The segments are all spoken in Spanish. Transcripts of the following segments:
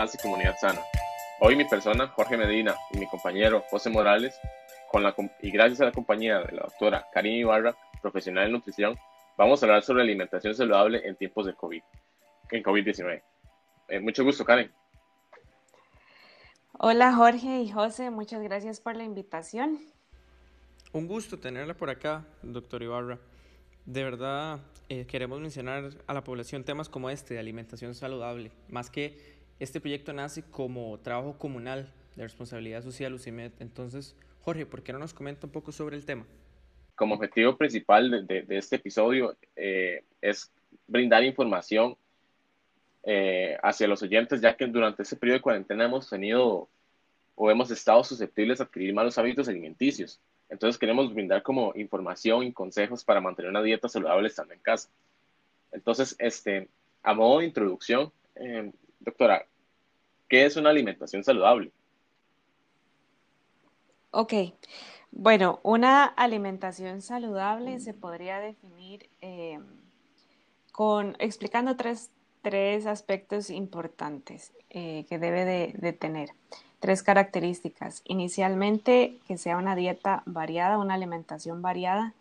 más de Comunidad Sana. Hoy mi persona, Jorge Medina, y mi compañero José Morales, con la, y gracias a la compañía de la doctora Karim Ibarra, profesional en nutrición, vamos a hablar sobre alimentación saludable en tiempos de COVID, en COVID-19. Eh, mucho gusto, Karen. Hola Jorge y José, muchas gracias por la invitación. Un gusto tenerla por acá, doctor Ibarra. De verdad, eh, queremos mencionar a la población temas como este de alimentación saludable, más que este proyecto nace como trabajo comunal de responsabilidad social UCIMED. Entonces, Jorge, ¿por qué no nos comenta un poco sobre el tema? Como objetivo principal de, este episodio eh, es brindar información eh, hacia los oyentes, ya que durante este periodo de cuarentena hemos tenido o hemos estado susceptibles a adquirir malos hábitos alimenticios. Entonces queremos brindar como información y consejos para mantener una dieta saludable estando en casa. Entonces, este, a modo de introducción, eh, doctora, ¿qué es una alimentación saludable? Ok, bueno, una alimentación saludable se podría definir eh, con explicando tres, aspectos importantes eh, que debe de tener tres características. Inicialmente, que sea una dieta variada, una alimentación variada.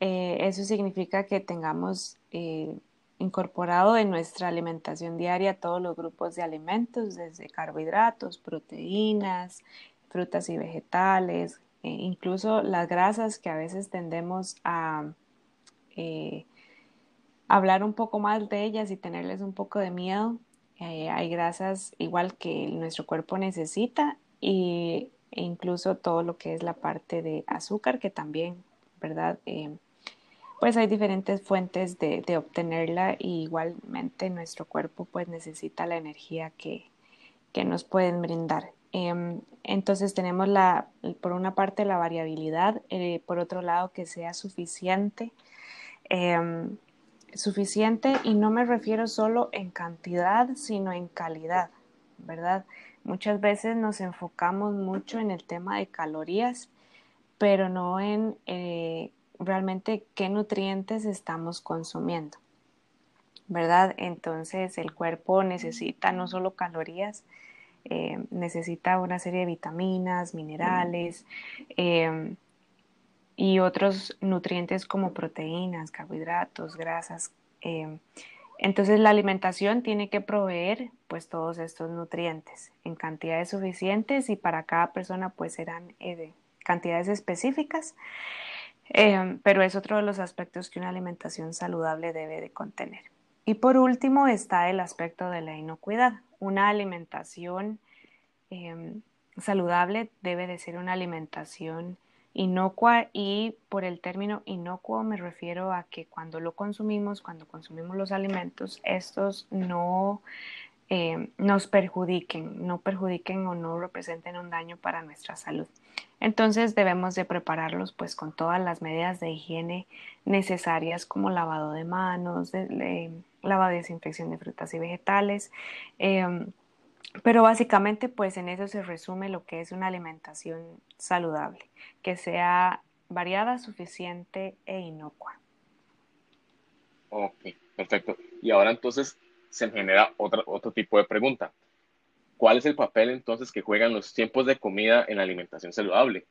Eh, eso significa que tengamos eh, incorporado en nuestra alimentación diaria todos los grupos de alimentos, desde carbohidratos, proteínas, frutas y vegetales, e incluso las grasas que a veces tendemos a eh, hablar un poco más de ellas y tenerles un poco de miedo. Eh, hay grasas igual que nuestro cuerpo necesita y, e incluso todo lo que es la parte de azúcar que también, ¿verdad? Eh, pues hay diferentes fuentes de, obtenerla y igualmente nuestro cuerpo pues necesita la energía que, nos pueden brindar. Em, entonces tenemos la, por una parte la variabilidad, eh, por otro lado que sea suficiente. Em, suficiente y no me refiero solo en cantidad, sino en calidad, ¿verdad? Muchas veces nos enfocamos mucho en el tema de calorías, pero no en eh, realmente qué nutrientes estamos consumiendo, ¿verdad? Entonces el cuerpo necesita no solo calorías, eh, necesita una serie de vitaminas, minerales, eh, y otros nutrientes como proteínas, carbohidratos, grasas. Em, entonces la alimentación tiene que proveer pues todos estos nutrientes en cantidades suficientes y para cada persona pues serán eh, cantidades específicas. Em, pero es otro de los aspectos que una alimentación saludable debe de contener. Y por último está el aspecto de la inocuidad. Una alimentación em, saludable debe de ser una alimentación inocua y por el término inocuo me refiero a que cuando lo consumimos, cuando consumimos los alimentos, estos no eh, nos perjudiquen, no perjudiquen o no representen un daño para nuestra salud. Entonces debemos de prepararlos pues con todas las medidas de higiene necesarias como lavado de manos, lavado de desinfección de frutas y vegetales. Em, pero básicamente, pues en eso se resume lo que es una alimentación saludable, que sea variada, suficiente e inocua. Ok, perfecto. Y ahora entonces se genera otra, otro tipo de pregunta. ¿Cuál es el papel entonces que juegan los tiempos de comida en la alimentación saludable?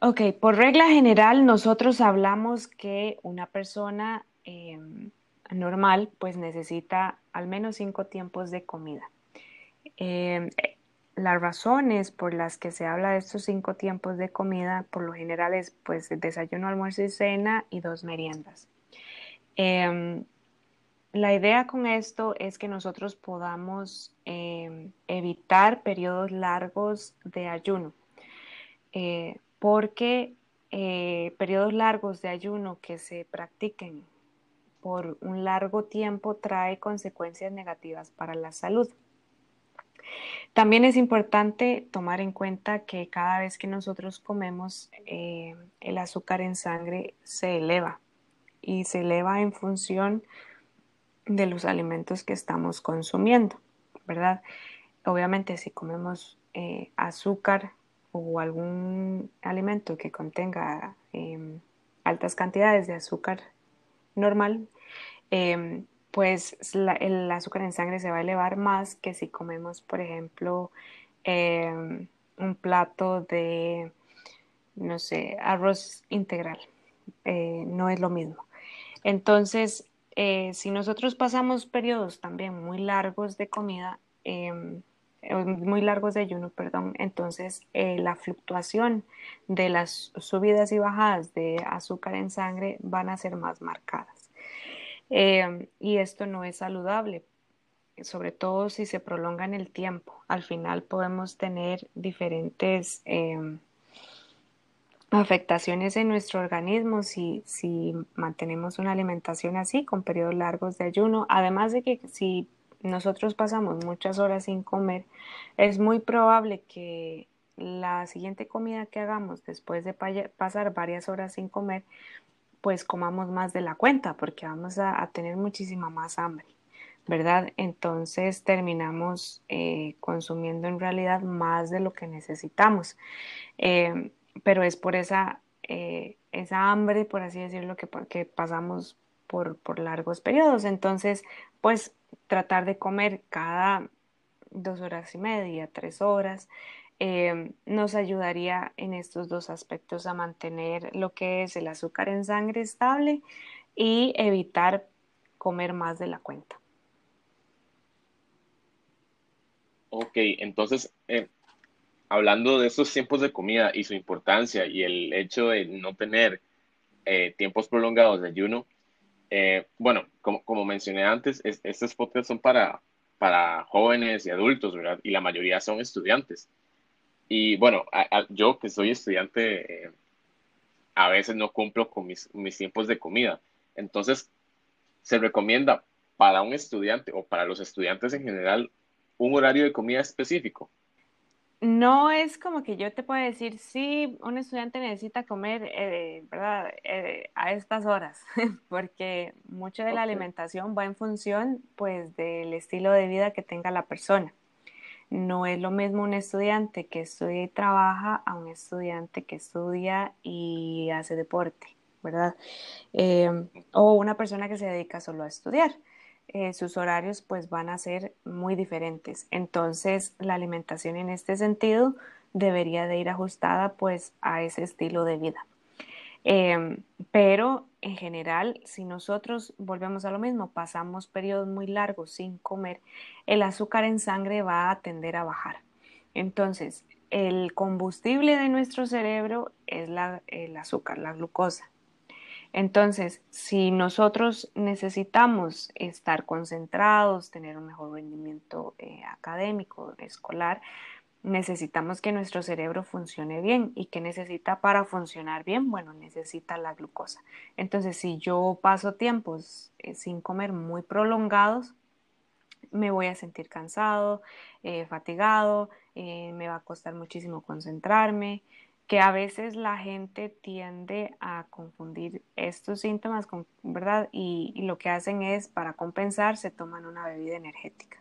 Ok, por regla general nosotros hablamos que una persona em, normal, pues necesita al menos cinco tiempos de comida. Em, las razones por las que se habla de estos cinco tiempos de comida, por lo general es pues desayuno, almuerzo y cena y dos meriendas. Em, la idea con esto es que nosotros podamos em, evitar periodos largos de ayuno, eh, porque eh, periodos largos de ayuno que se practiquen por un largo tiempo trae consecuencias negativas para la salud. También es importante tomar en cuenta que cada vez que nosotros comemos, eh, el azúcar en sangre se eleva y se eleva en función de los alimentos que estamos consumiendo, ¿verdad? Obviamente si comemos eh, azúcar o algún alimento que contenga em, altas cantidades de azúcar normal, em, pues el azúcar en sangre se va a elevar más que si comemos, por ejemplo, em, un plato de, no sé, arroz integral. Eh, no es lo mismo. Entonces, eh, si nosotros pasamos periodos también muy largos de comida, em, eh, muy largos de ayuno, perdón, entonces la fluctuación de las subidas y bajadas de azúcar en sangre van a ser más marcadas. Em, y esto no es saludable, sobre todo si se prolonga en el tiempo. Al final podemos tener diferentes em, afectaciones en nuestro organismo si, si mantenemos una alimentación así, con periodos largos de ayuno. Además de que si nosotros pasamos muchas horas sin comer, es muy probable que la siguiente comida que hagamos después de pasar varias horas sin comer, pues comamos más de la cuenta, porque vamos a, tener muchísima más hambre, ¿verdad? Entonces terminamos eh, consumiendo en realidad más de lo que necesitamos. Eh, pero es por esa, eh, esa hambre, por así decirlo, que, que pasamos por, por, largos periodos. Entonces, pues tratar de comer cada dos horas y media, tres horas, eh, nos ayudaría en estos dos aspectos a mantener lo que es el azúcar en sangre estable y evitar comer más de la cuenta. Ok, entonces, eh, hablando de estos tiempos de comida y su importancia y el hecho de no tener eh, tiempos prolongados de ayuno, eh, bueno, como, como, mencioné antes, estos podcasts son para, para jóvenes y adultos, ¿verdad? Y la mayoría son estudiantes. Y bueno, yo que soy estudiante, eh, a veces no cumplo con mis, mis tiempos de comida. Entonces, se recomienda para un estudiante o para los estudiantes en general un horario de comida específico no es como que yo te pueda decir, sí, un estudiante necesita comer, eh, ¿verdad? Eh, a estas horas, porque mucho de la alimentación va en función, pues, del estilo de vida que tenga la persona. No es lo mismo un estudiante que estudia y trabaja a un estudiante que estudia y hace deporte, ¿verdad? Em, o una persona que se dedica solo a estudiar. Eh, sus horarios pues van a ser muy diferentes. Entonces la alimentación en este sentido debería de ir ajustada pues a ese estilo de vida. Em, pero en general, si nosotros volvemos a lo mismo, pasamos periodos muy largos sin comer, el azúcar en sangre va a tender a bajar. Entonces, el combustible de nuestro cerebro es el azúcar, la glucosa. Entonces, si nosotros necesitamos estar concentrados, tener un mejor rendimiento eh, académico, escolar, necesitamos que nuestro cerebro funcione bien. ¿Y qué necesita para funcionar bien? Bueno, necesita la glucosa. Entonces, si yo paso tiempos eh, sin comer muy prolongados, me voy a sentir cansado, eh, fatigado, me va a costar muchísimo concentrarme, que a veces la gente tiende a confundir estos síntomas, con, ¿verdad? Y, lo que hacen es, para compensar, se toman una bebida energética.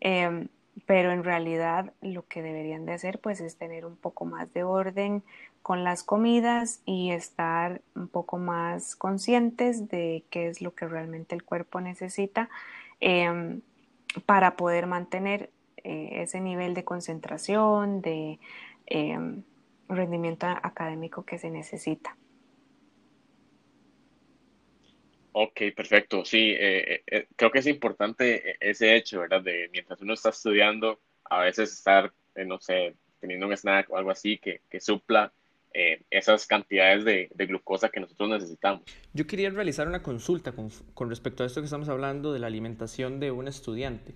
Em, pero en realidad lo que deberían de hacer pues es tener un poco más de orden con las comidas y estar un poco más conscientes de qué es lo que realmente el cuerpo necesita em, para poder mantener eh, ese nivel de concentración, de em, rendimiento académico que se necesita. Ok, perfecto. Sí, eh, eh, eh, creo que es importante ese hecho, ¿verdad? De mientras uno está estudiando, a veces estar, no sé, teniendo un snack o algo así que, que supla esas cantidades de, de, glucosa que nosotros necesitamos. Yo quería realizar una consulta con, con respecto a esto que estamos hablando de la alimentación de un estudiante.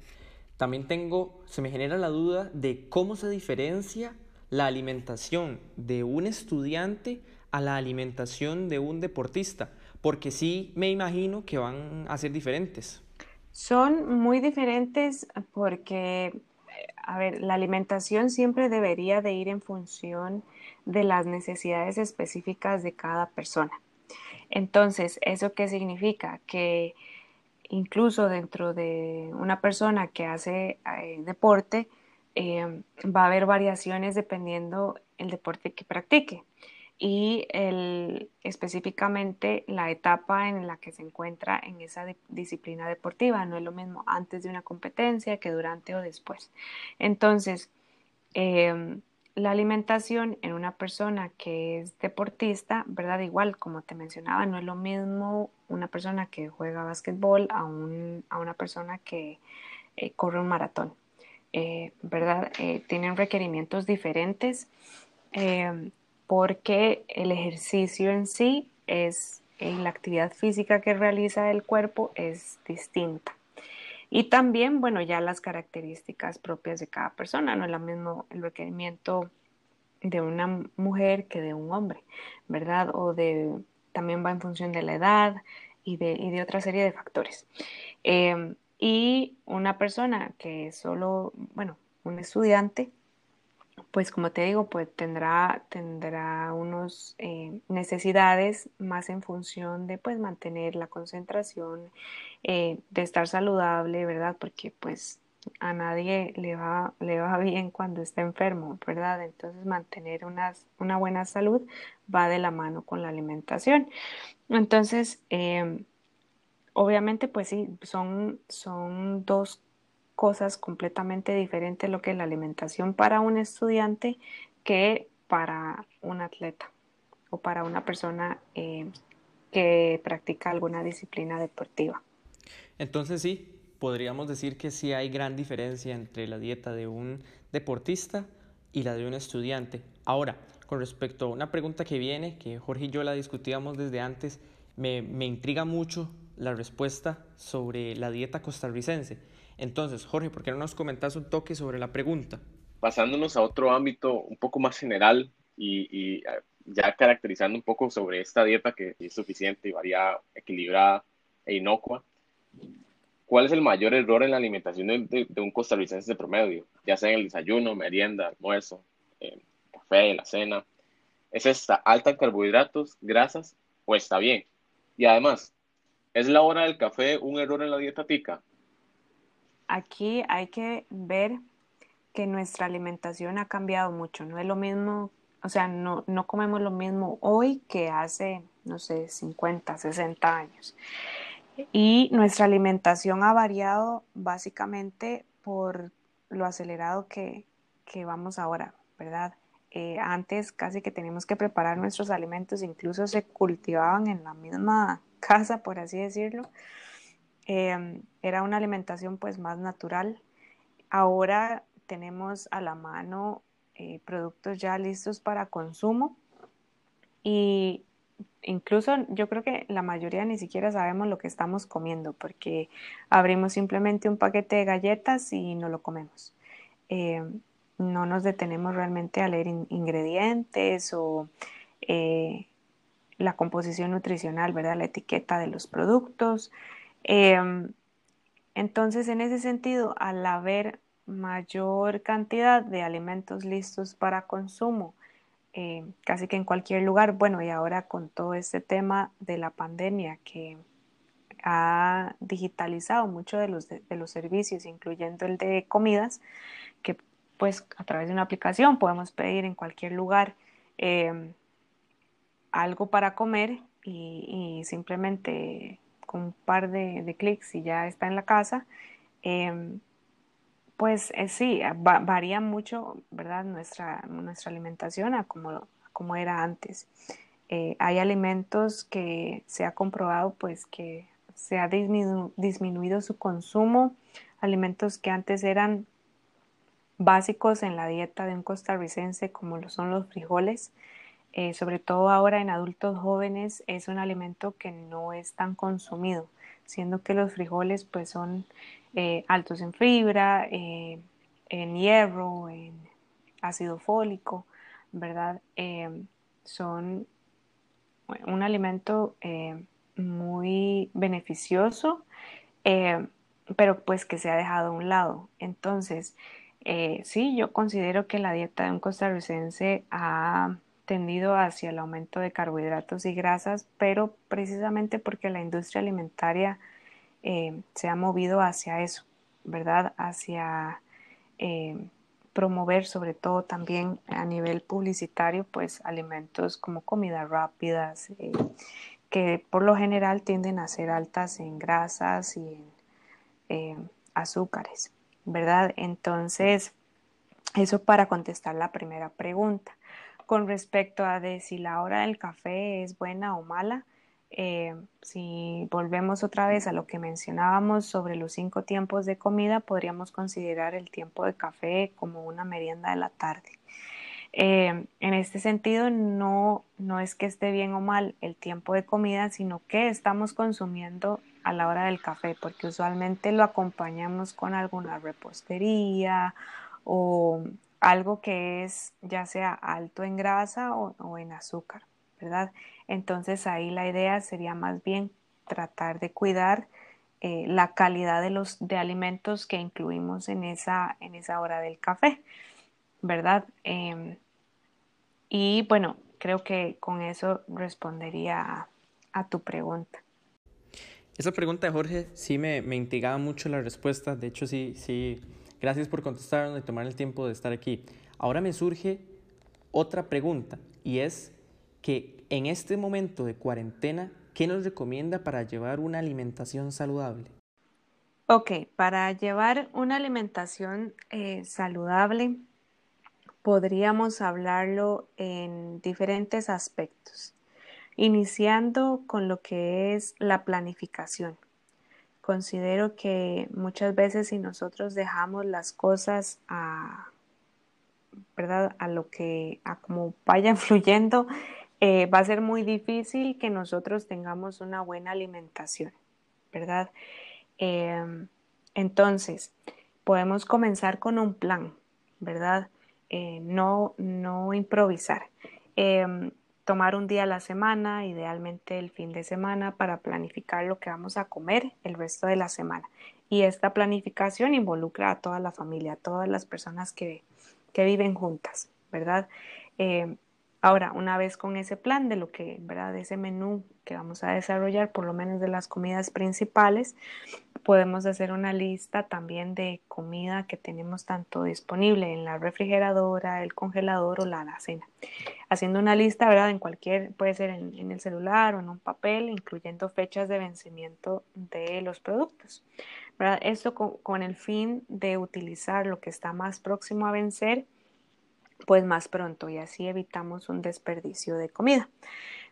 También tengo, se me genera la duda de cómo se diferencia la alimentación de un estudiante a la alimentación de un deportista? Porque sí me imagino que van a ser diferentes. Son muy diferentes porque, a ver, la alimentación siempre debería de ir en función de las necesidades específicas de cada persona. Entonces, ¿eso qué significa? Que incluso dentro de una persona que hace eh, deporte, eh, va a haber variaciones dependiendo el deporte que practique. y específicamente la etapa en la que se encuentra en esa disciplina deportiva. No es lo mismo antes de una competencia que durante o después. Entonces, em, la alimentación en una persona que es deportista, ¿verdad? Igual, como te mencionaba, no es lo mismo una persona que juega básquetbol a, a una persona que eh, corre un maratón, eh, ¿verdad? Eh, tienen requerimientos diferentes em, porque el ejercicio en sí es, la actividad física que realiza el cuerpo es distinta. Y también, bueno, ya las características propias de cada persona, no es lo mismo el requerimiento de una mujer que de un hombre, ¿verdad? O de, también va en función de la edad y de, y de otra serie de factores. Y una persona que solo, bueno, un estudiante pues como te digo, pues tendrá, tendrá unas eh, necesidades más en función de pues mantener la concentración, eh, de estar saludable, ¿verdad? Porque pues a nadie le va, le va bien cuando está enfermo, ¿verdad? Entonces mantener una, una buena salud va de la mano con la alimentación. Entonces, em, obviamente pues sí, son, son dos cosas completamente diferentes lo que es la alimentación para un estudiante que para un atleta o para una persona eh, que practica alguna disciplina deportiva. Entonces sí, podríamos decir que sí hay gran diferencia entre la dieta de un deportista y la de un estudiante. Ahora, con respecto a una pregunta que viene, que Jorge y yo la discutíamos desde antes, me, me intriga mucho la respuesta sobre la dieta costarricense. Entonces, Jorge, ¿por qué no nos comentas un toque sobre la pregunta? Pasándonos a otro ámbito un poco más general y, eh, ya caracterizando un poco sobre esta dieta que es suficiente y variada, equilibrada e inocua, ¿cuál es el mayor error en la alimentación de, un costarricense de promedio? Ya sea en el desayuno, merienda, almuerzo, eh, café, la cena. ¿Es esta alta en carbohidratos, grasas o está bien? Y además, ¿es la hora del café un error en la dieta tica? aquí hay que ver que nuestra alimentación ha cambiado mucho. No es lo mismo, o sea, no, no comemos lo mismo hoy que hace, no sé, 50, 60 años. Y nuestra alimentación ha variado básicamente por lo acelerado que, vamos ahora, ¿verdad? Eh, antes casi que teníamos que preparar nuestros alimentos, incluso se cultivaban en la misma casa, por así decirlo. Em, era una alimentación pues más natural. Ahora tenemos a la mano eh, productos ya listos para consumo y incluso yo creo que la mayoría ni siquiera sabemos lo que estamos comiendo porque abrimos simplemente un paquete de galletas y no lo comemos. Em, no nos detenemos realmente a leer ingredientes o eh, la composición nutricional, ¿verdad? La etiqueta de los productos. Em, entonces, en ese sentido, al haber mayor cantidad de alimentos listos para consumo, eh, casi que en cualquier lugar, bueno, y ahora con todo este tema de la pandemia que ha digitalizado mucho de los, de, los servicios, incluyendo el de comidas, que pues a través de una aplicación podemos pedir en cualquier lugar em, algo para comer y simplemente un par de, clics y ya está en la casa, em, pues eh, sí, varía mucho, ¿verdad? Nuestra, nuestra alimentación a como, como era antes. Eh, hay alimentos que se ha comprobado pues que se ha disminuido su consumo, alimentos que antes eran básicos en la dieta de un costarricense como lo son los frijoles, eh, sobre todo ahora en adultos jóvenes, es un alimento que no es tan consumido, siendo que los frijoles pues son eh, altos en fibra, eh, en hierro, en ácido fólico, ¿verdad? son un alimento muy beneficioso, pero pues que se ha dejado a un lado. Entonces, sí, yo considero que la dieta de un costarricense ha tendido hacia el aumento de carbohidratos y grasas, pero precisamente porque la industria alimentaria eh, se ha movido hacia eso, ¿verdad? Hacia eh, promover sobre todo también a nivel publicitario pues alimentos como comidas rápidas eh, que por lo general tienden a ser altas en grasas y en azúcares, ¿verdad? Entonces, eso para contestar la primera pregunta. Con respecto a de si la hora del café es buena o mala, eh, si volvemos otra vez a lo que mencionábamos sobre los cinco tiempos de comida, podríamos considerar el tiempo de café como una merienda de la tarde. Eh, en este sentido, no, no es que esté bien o mal el tiempo de comida, sino que estamos consumiendo a la hora del café, porque usualmente lo acompañamos con alguna repostería o algo que es ya sea alto en grasa o en azúcar. ¿verdad? Entonces ahí la idea sería más bien tratar de cuidar eh, la calidad de los de alimentos que incluimos en esa, en esa hora del café, ¿verdad? Em, y bueno, creo que con eso respondería a, tu pregunta. Esa pregunta de Jorge sí me, me intrigaba mucho la respuesta. De hecho, sí, sí, gracias por contestarnos y tomar el tiempo de estar aquí. Ahora me surge otra pregunta y es que en este momento de cuarentena, ¿qué nos recomienda para llevar una alimentación saludable? Ok, para llevar una alimentación eh, saludable podríamos hablarlo en diferentes aspectos, iniciando con lo que es la planificación. Considero que muchas veces si nosotros dejamos las cosas a, ¿verdad? a lo que, a como vayan fluyendo, eh, va a ser muy difícil que nosotros tengamos una buena alimentación, ¿verdad? Em, entonces, podemos comenzar con un plan, ¿verdad? Eh, no, no improvisar. Em, tomar un día a la semana, idealmente el fin de semana, para planificar lo que vamos a comer el resto de la semana. Y esta planificación involucra a toda la familia, a todas las personas que, que viven juntas, ¿verdad? Em, Ahora, una vez con ese plan de lo que, ¿verdad? De ese menú que vamos a desarrollar, por lo menos de las comidas principales, podemos hacer una lista también de comida que tenemos tanto disponible en la refrigeradora, el congelador o la alacena. Haciendo una lista, ¿verdad? En cualquier, puede ser en, el celular o en un papel, incluyendo fechas de vencimiento de los productos. ¿verdad? Esto con el fin de utilizar lo que está más próximo a vencer pues más pronto y así evitamos un desperdicio de comida,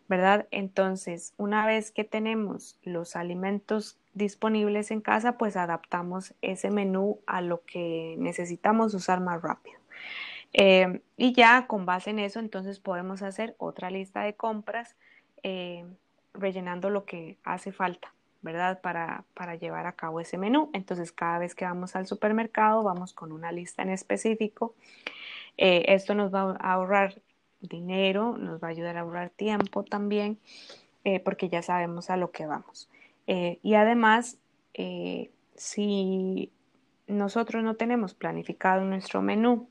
¿verdad? Entonces, una vez que tenemos los alimentos disponibles en casa, pues adaptamos ese menú a lo que necesitamos usar más rápido. Eh, y ya con base en eso, entonces podemos hacer otra lista de compras eh, rellenando lo que hace falta, ¿verdad? Para, para llevar a cabo ese menú. Entonces, cada vez que vamos al supermercado, vamos con una lista en específico eh, esto nos va a ahorrar dinero, nos va a ayudar a ahorrar tiempo también, porque ya sabemos a lo que vamos. Eh, y además, si nosotros no tenemos planificado nuestro menú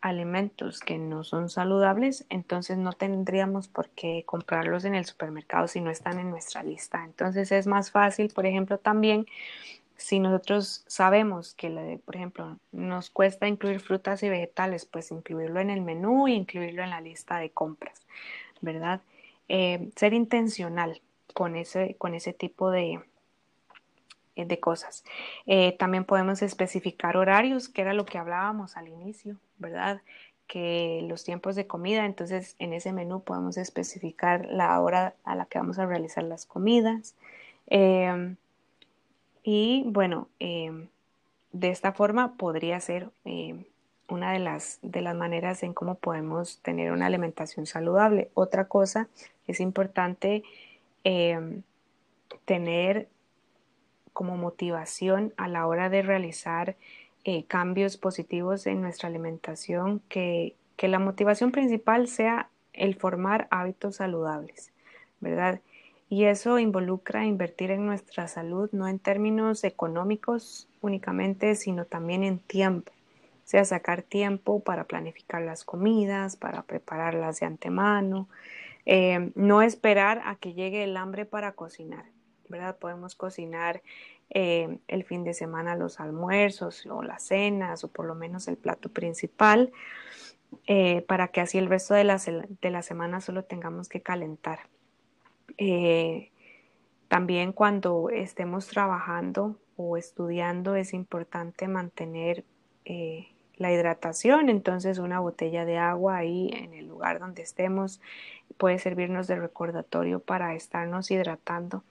alimentos que no son saludables, entonces no tendríamos por qué comprarlos en el supermercado si no están en nuestra lista. Entonces es más fácil, por ejemplo, también si nosotros sabemos que, por ejemplo, nos cuesta incluir frutas y vegetales, pues incluirlo en el menú y incluirlo en la lista de compras, ¿verdad? Eh, ser intencional con ese, con ese tipo de, eh, de cosas. Eh, también podemos especificar horarios, que era lo que hablábamos al inicio, ¿verdad? Que los tiempos de comida, entonces en ese menú podemos especificar la hora a la que vamos a realizar las comidas. Y bueno, de esta forma podría ser una de las, de las maneras en cómo podemos tener una alimentación saludable. Otra cosa es importante em, tener como motivación a la hora de realizar eh, cambios positivos en nuestra alimentación, que, que la motivación principal sea el formar hábitos saludables, ¿verdad? Y eso involucra invertir en nuestra salud, no en términos económicos únicamente, sino también en tiempo. O sea, sacar tiempo para planificar las comidas, para prepararlas de antemano, eh, no esperar a que llegue el hambre para cocinar, ¿verdad? Podemos cocinar eh, el fin de semana los almuerzos o las cenas o por lo menos el plato principal, eh, para que así el resto de la, de la semana solo tengamos que calentar. También cuando estemos trabajando o estudiando es importante mantener la hidratación, entonces una botella de agua ahí en el lugar donde estemos puede servirnos de recordatorio para estarnos hidratando,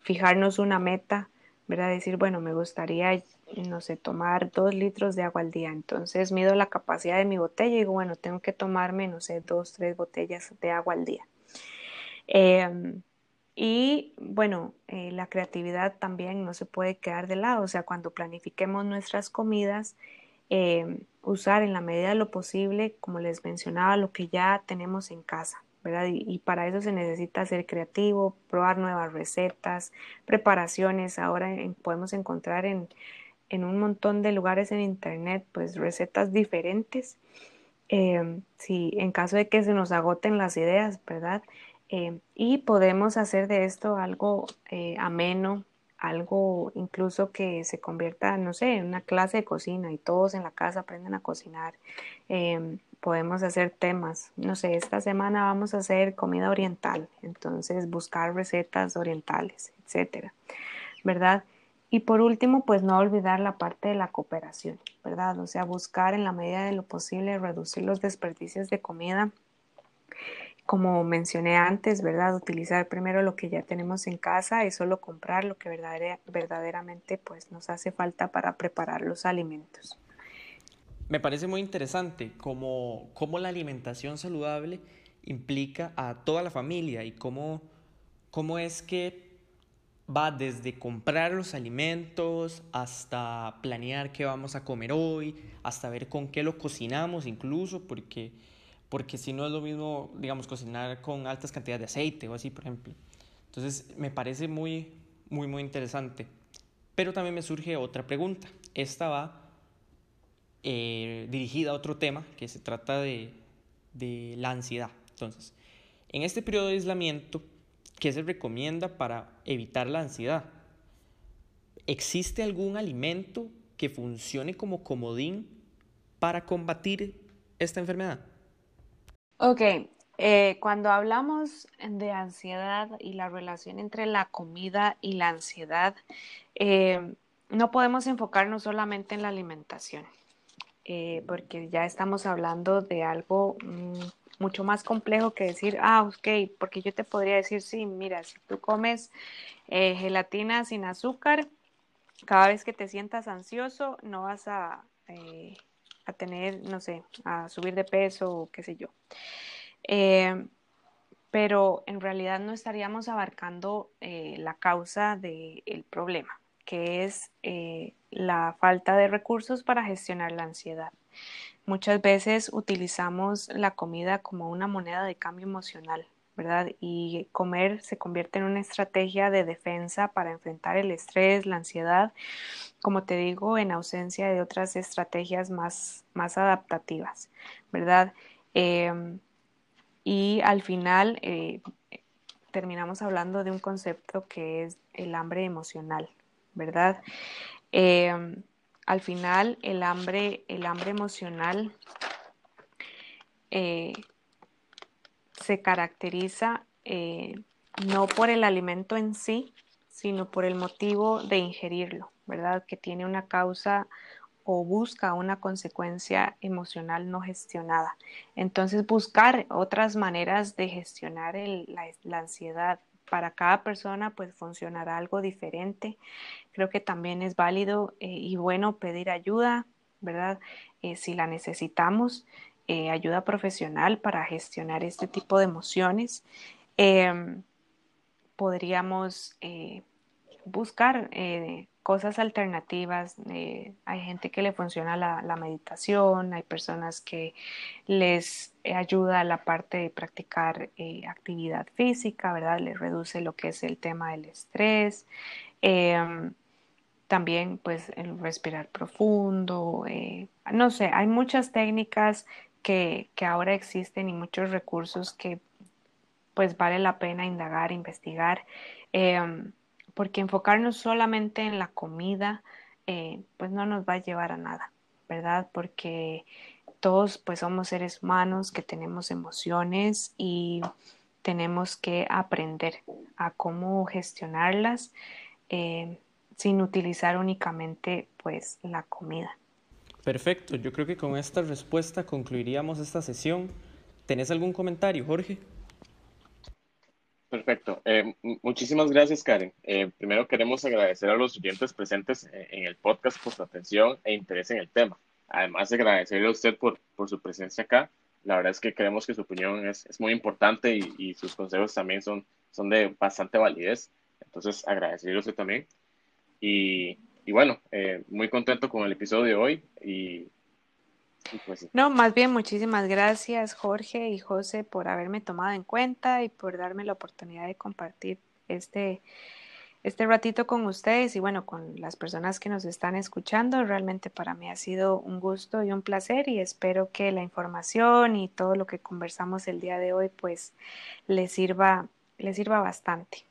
fijarnos una meta ¿verdad? Decir, bueno, me gustaría, no sé, tomar dos litros de agua al día. Entonces mido la capacidad de mi botella y digo, bueno, tengo que tomarme, no sé, dos, tres botellas de agua al día. Em, y bueno, eh, la creatividad también no se puede quedar de lado. O sea, cuando planifiquemos nuestras comidas, em, usar en la medida de lo posible, como les mencionaba, lo que ya tenemos en casa. Y, para eso se necesita ser creativo, probar nuevas recetas, preparaciones. Ahora podemos encontrar en, un montón de lugares en internet, pues recetas diferentes. Em, si en caso de que se nos agoten las ideas, ¿verdad? Em, y podemos hacer de esto algo eh, ameno, algo incluso que se convierta, no sé, en una clase de cocina y todos en la casa aprenden a cocinar. Em, podemos hacer temas. No sé, esta semana vamos a hacer comida oriental, entonces buscar recetas orientales, etcétera, ¿verdad? Y por último, pues no olvidar la parte de la cooperación, ¿verdad? O sea, buscar en la medida de lo posible reducir los desperdicios de comida. Como mencioné antes, ¿verdad? Utilizar primero lo que ya tenemos en casa y solo comprar lo que verdaderamente pues, nos hace falta para preparar los alimentos me parece muy interesante cómo, cómo la alimentación saludable implica a toda la familia y cómo, cómo es que va desde comprar los alimentos hasta planear qué vamos a comer hoy, hasta ver con qué lo cocinamos incluso, porque, porque si no es lo mismo, digamos, cocinar con altas cantidades de aceite o así, por ejemplo. Entonces, me parece muy, muy, muy interesante. Pero también me surge otra pregunta. Esta va eh, dirigida a otro tema que se trata de, de la ansiedad. Entonces, en este periodo de aislamiento, ¿qué se recomienda para evitar la ansiedad? ¿Existe algún alimento que funcione como comodín para combatir esta enfermedad? Ok, eh, cuando hablamos de ansiedad y la relación entre la comida y la ansiedad, eh, no podemos enfocarnos solamente en la alimentación. Eh, porque ya estamos hablando de algo mm, mucho más complejo que decir, ah, ok, porque yo te podría decir, sí, mira, si tú comes gelatina sin azúcar, cada vez que te sientas ansioso, no vas a, a tener, no sé, a subir de peso o qué sé yo. pero en realidad no estaríamos abarcando la causa del problema, que es la falta de recursos para gestionar la ansiedad. Muchas veces utilizamos la comida como una moneda de cambio emocional, ¿verdad? Y comer se convierte en una estrategia de defensa para enfrentar el estrés, la ansiedad, como te digo, en ausencia de otras estrategias más, más adaptativas, ¿verdad? Em, y al final eh, terminamos hablando de un concepto que es el hambre emocional, ¿verdad? Em, al final, el hambre, el hambre emocional eh, se caracteriza eh, no por el alimento en sí, sino por el motivo de ingerirlo, ¿verdad? Que tiene una causa o busca una consecuencia emocional no gestionada. Entonces, buscar otras maneras de gestionar la, ansiedad, para cada persona pues funcionará algo diferente. Creo que también es válido eh, y bueno pedir ayuda, ¿verdad? Eh, si la necesitamos, eh, ayuda profesional para gestionar este tipo de emociones. Em, podríamos buscar cosas alternativas. Eh, hay gente que le funciona la, meditación, hay personas que les ayuda la parte de practicar eh, actividad física, ¿verdad? Les reduce lo que es el tema del estrés. Em, también pues el respirar profundo, eh, no sé, hay muchas técnicas que, ahora existen y muchos recursos que pues vale la pena indagar, investigar. Em, porque enfocarnos solamente en la comida, eh, pues no nos va a llevar a nada, ¿verdad? Porque todos pues somos seres humanos que tenemos emociones y tenemos que aprender a cómo gestionarlas eh, sin utilizar únicamente pues la comida. Perfecto, yo creo que con esta respuesta concluiríamos esta sesión. ¿Tenés algún comentario, Jorge? Perfecto. Eh, muchísimas gracias, Karen. Eh, primero queremos agradecer a los oyentes presentes en el podcast por su atención e interés en el tema. Además de agradecerle a usted por, por su presencia acá. La verdad es que creemos que su opinión es, es muy importante y, y, sus consejos también son, son de bastante validez. Entonces, agradecerle a usted también. Y, y bueno, eh, muy contento con el episodio de hoy y, pues No, más bien muchísimas gracias Jorge y José por haberme tomado en cuenta y por darme la oportunidad de compartir este, este ratito con ustedes y bueno, con las personas que nos están escuchando. Realmente para mí ha sido un gusto y un placer y espero que la información y todo lo que conversamos el día de hoy pues les sirva, les sirva bastante.